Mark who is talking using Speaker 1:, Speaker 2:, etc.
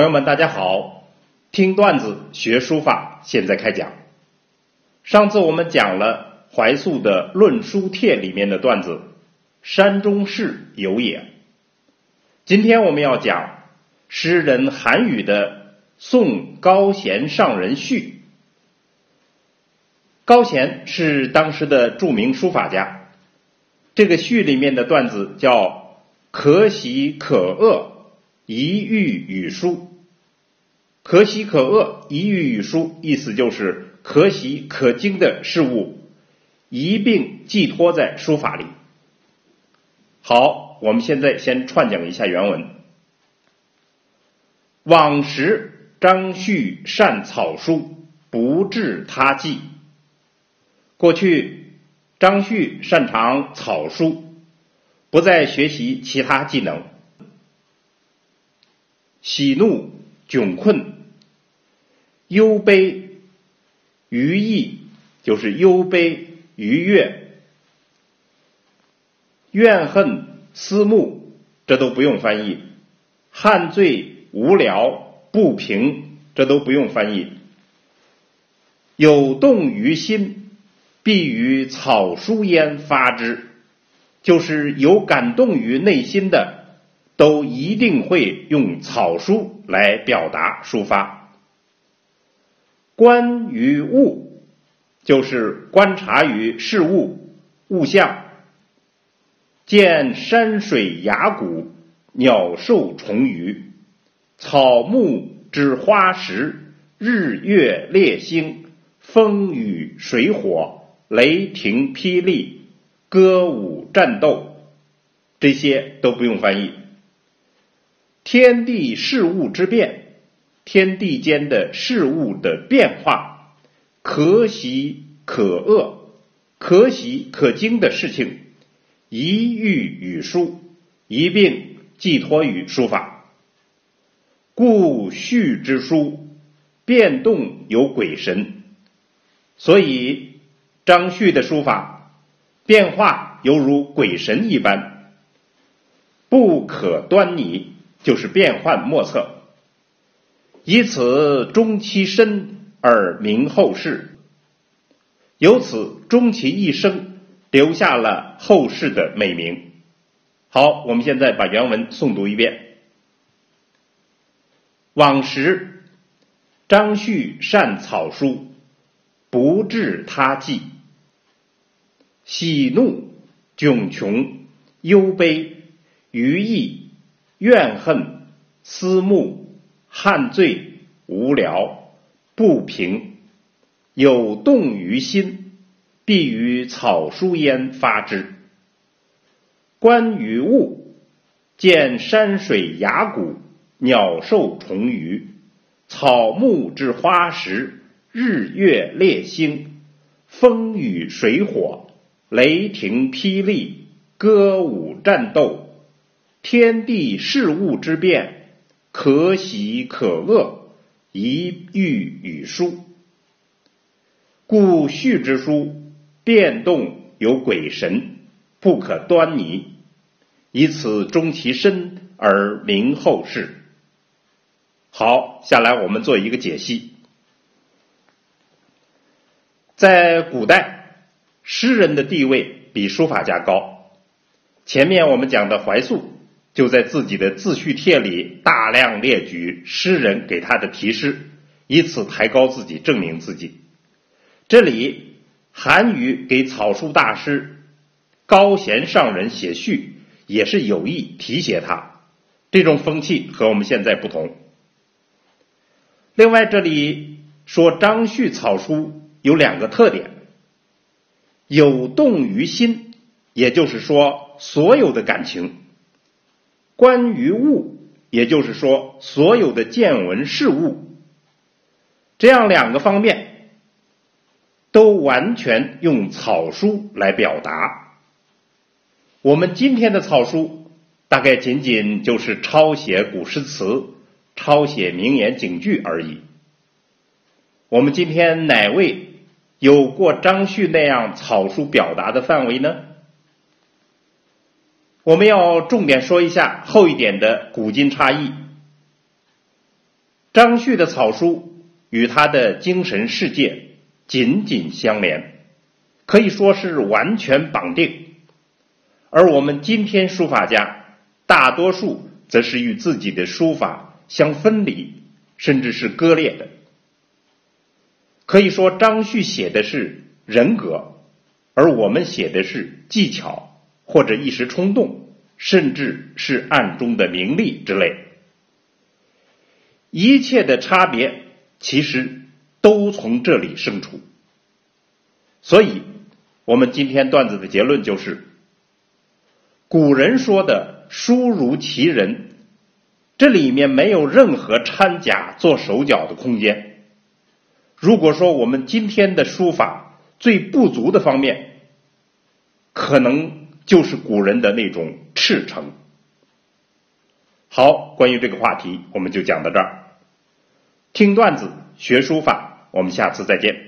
Speaker 1: 朋友们，大家好！听段子学书法，现在开讲。上次我们讲了怀素的《论书帖》里面的段子“山中士有也”。今天我们要讲诗人韩愈的《送高贤上人序》。高贤是当时的著名书法家，这个序里面的段子叫“可喜可恶”。一遇语书，可喜可恶；一遇语书，意思就是可喜可惊的事物一并寄托在书法里。好，我们现在先串讲一下原文。往时张旭善草书，不治他技。过去张旭擅长草书，不再学习其他技能。喜怒窘困，忧悲愉意，就是忧悲愉悦，怨恨思慕，这都不用翻译。汗醉无聊不平，这都不用翻译。有动于心，必于草书焉发之，就是有感动于内心的。都一定会用草书来表达抒发。观于物，就是观察于事物物象，见山水崖谷、鸟兽虫鱼、草木之花石、日月列星、风雨水火、雷霆霹雳、歌舞战斗，这些都不用翻译。天地事物之变，天地间的事物的变化，可喜可恶、可喜可惊的事情，一遇与书，一并寄托于书法。故序之书，变动有鬼神，所以张旭的书法变化犹如鬼神一般，不可端倪。就是变幻莫测，以此终其身而名后世，由此终其一生留下了后世的美名。好，我们现在把原文诵读一遍。往时张旭善草书，不治他技，喜怒窘穷，忧悲余意。怨恨、思慕、汗醉、无聊、不平，有动于心，必于草书焉发之。观于物，见山水崖谷、鸟兽虫鱼、草木之花石、日月列星、风雨水火、雷霆霹雳、歌舞战斗。天地事物之变，可喜可恶，一欲与书。故序之书，变动有鬼神，不可端倪，以此终其身而名后世。好，下来我们做一个解析。在古代，诗人的地位比书法家高。前面我们讲的怀素。就在自己的自序帖里大量列举诗人给他的题诗，以此抬高自己，证明自己。这里韩愈给草书大师高贤上人写序，也是有意提携他。这种风气和我们现在不同。另外，这里说张旭草书有两个特点：有动于心，也就是说，所有的感情。关于物，也就是说，所有的见闻事物，这样两个方面，都完全用草书来表达。我们今天的草书，大概仅仅就是抄写古诗词、抄写名言警句而已。我们今天哪位有过张旭那样草书表达的范围呢？我们要重点说一下后一点的古今差异。张旭的草书与他的精神世界紧紧相连，可以说是完全绑定。而我们今天书法家大多数则是与自己的书法相分离，甚至是割裂的。可以说，张旭写的是人格，而我们写的是技巧或者一时冲动，甚至是暗中的名利之类。一切的差别其实都从这里生出。所以，我们今天段子的结论就是。古人说的“书如其人”，这里面没有任何掺假做手脚的空间。如果说我们今天的书法最不足的方面，可能就是古人的那种赤诚。好，关于这个话题，我们就讲到这儿。听段子学书法，我们下次再见。